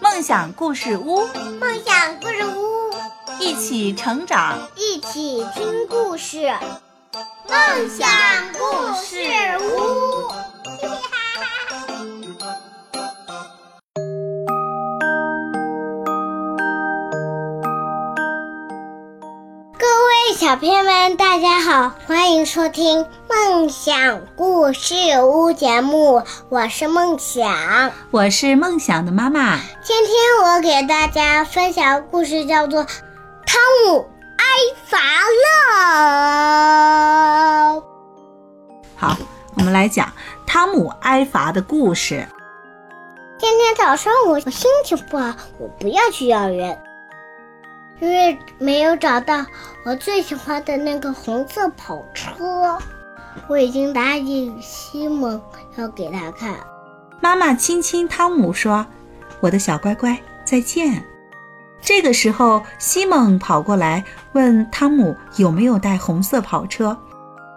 梦想故事屋，梦想故事屋，一起成长，一起听故事。梦想故事屋，小朋友们，大家好，欢迎收听梦想故事屋节目，我是梦想。我是梦想的妈妈。今天我给大家分享的故事叫做《汤姆挨罚了》。好，我们来讲汤姆挨罚的故事。今天早上我我心情不好，我不要去幼儿园，因为没有找到我最喜欢的那个红色跑车。我已经答应西蒙要给他看。妈妈亲亲汤姆说：“我的小乖乖，再见。”这个时候，西蒙跑过来问汤姆有没有带红色跑车。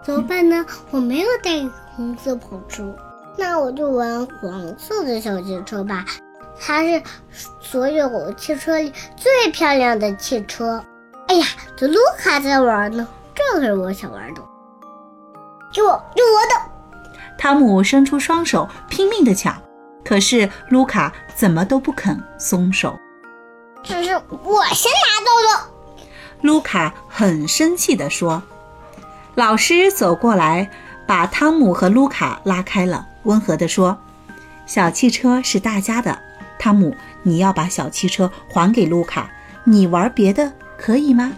怎么办呢？我没有带红色跑车，那我就玩黄色的小汽车吧。它是所有汽车里最漂亮的汽车。哎呀，这卢卡在玩呢，这可是我想玩的。给我，给我的！汤姆伸出双手拼命地抢，可是卢卡怎么都不肯松手。这是我先拿到的。卢卡很生气地说。老师走过来，把汤姆和卢卡拉开了，温和地说：“小汽车是大家的，汤姆，你要把小汽车还给卢卡，你玩别的可以吗？”“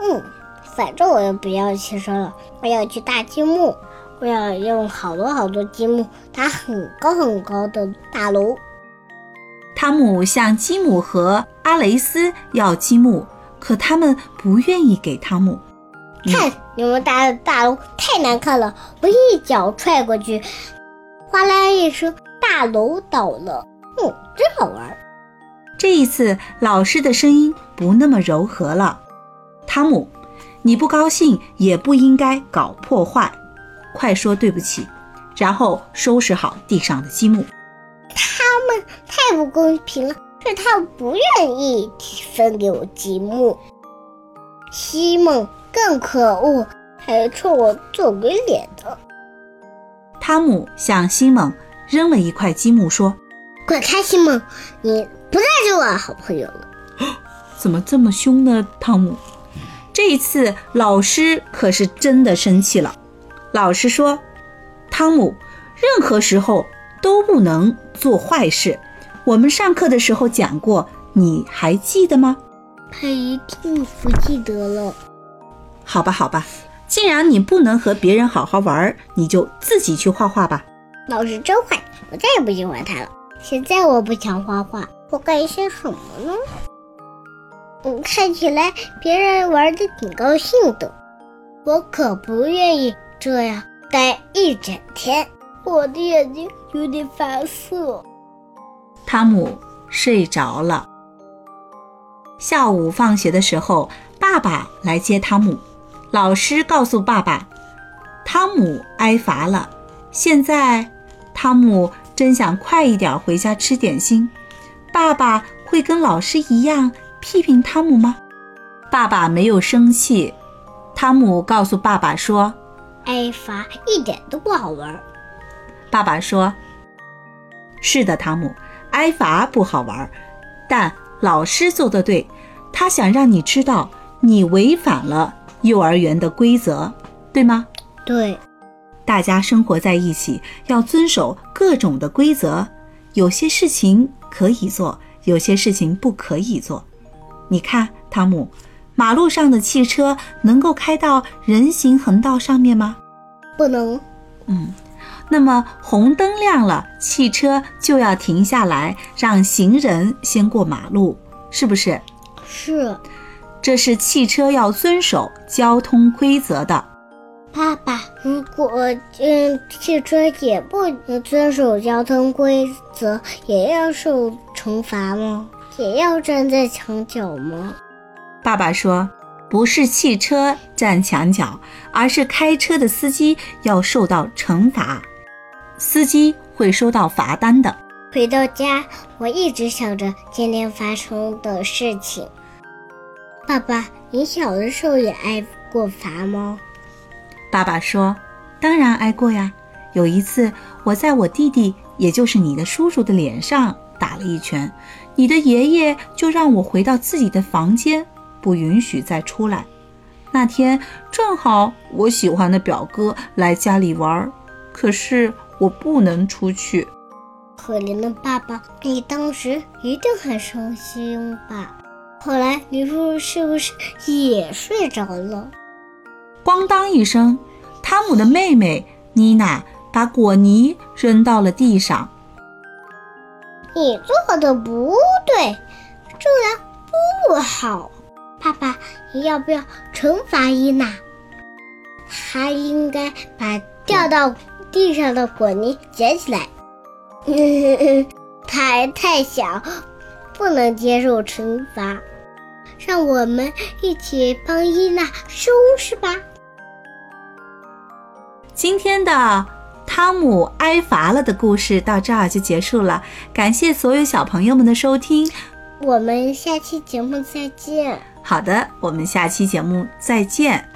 嗯，反正我也不要汽车了，我要去搭积木，我要用好多好多积木搭很高很高的大楼。”汤姆向基姆和阿雷斯要积木，可他们不愿意给汤姆。看你们搭的大楼太难看了，我一脚踹过去，哗啦一声，大楼倒了。嗯，真好玩。这一次老师的声音不那么柔和了。汤姆，你不高兴也不应该搞破坏，快说对不起，然后收拾好地上的积木。他们太不公平了，是他们不愿意分给我积木。西蒙。更可恶，还冲我做鬼脸的。汤姆向西蒙扔了一块积木，说：“滚开，心吗，你不再是我好朋友了。”怎么这么凶呢，汤姆？这一次老师可是真的生气了。老师说：“汤姆，任何时候都不能做坏事。我们上课的时候讲过，你还记得吗？”他一定不记得了。好吧，好吧，既然你不能和别人好好玩，你就自己去画画吧。老师真坏，我再也不喜欢他了。现在我不想画画，我干一些什么呢？嗯，看起来别人玩的挺高兴的，我可不愿意这样待一整天。我的眼睛有点发涩。汤姆睡着了。下午放学的时候，爸爸来接汤姆。老师告诉爸爸，汤姆挨罚了。现在，汤姆真想快一点回家吃点心。爸爸会跟老师一样批评汤姆吗？爸爸没有生气。汤姆告诉爸爸说：“挨罚一点都不好玩。”爸爸说：“是的，汤姆，挨罚不好玩，但老师做的对，他想让你知道你违反了。”幼儿园的规则，对吗？对，大家生活在一起，要遵守各种的规则。有些事情可以做，有些事情不可以做。你看，汤姆，马路上的汽车能够开到人行横道上面吗？不能。嗯，那么红灯亮了，汽车就要停下来，让行人先过马路，是不是？是。这是汽车要遵守交通规则的。爸爸，如果嗯汽车也不遵守交通规则，也要受惩罚吗？也要站在墙角吗？爸爸说，不是汽车站墙角，而是开车的司机要受到惩罚，司机会收到罚单的。回到家，我一直想着今天发生的事情。爸爸，你小的时候也挨过罚吗？爸爸说：“当然挨过呀。有一次，我在我弟弟，也就是你的叔叔的脸上打了一拳，你的爷爷就让我回到自己的房间，不允许再出来。那天正好我喜欢的表哥来家里玩，可是我不能出去。”可怜的爸爸，你当时一定很伤心吧？后来你叔叔是不是也睡着了？咣当一声，汤姆的妹妹妮娜把果泥扔到了地上。你做的不对，这样不好。爸爸，你要不要惩罚伊娜？她应该把掉到地上的果泥捡起来。她还太小，不能接受惩罚。让我们一起帮伊娜收拾吧。今天的汤姆挨罚了的故事到这儿就结束了，感谢所有小朋友们的收听，我们下期节目再见。好的，我们下期节目再见。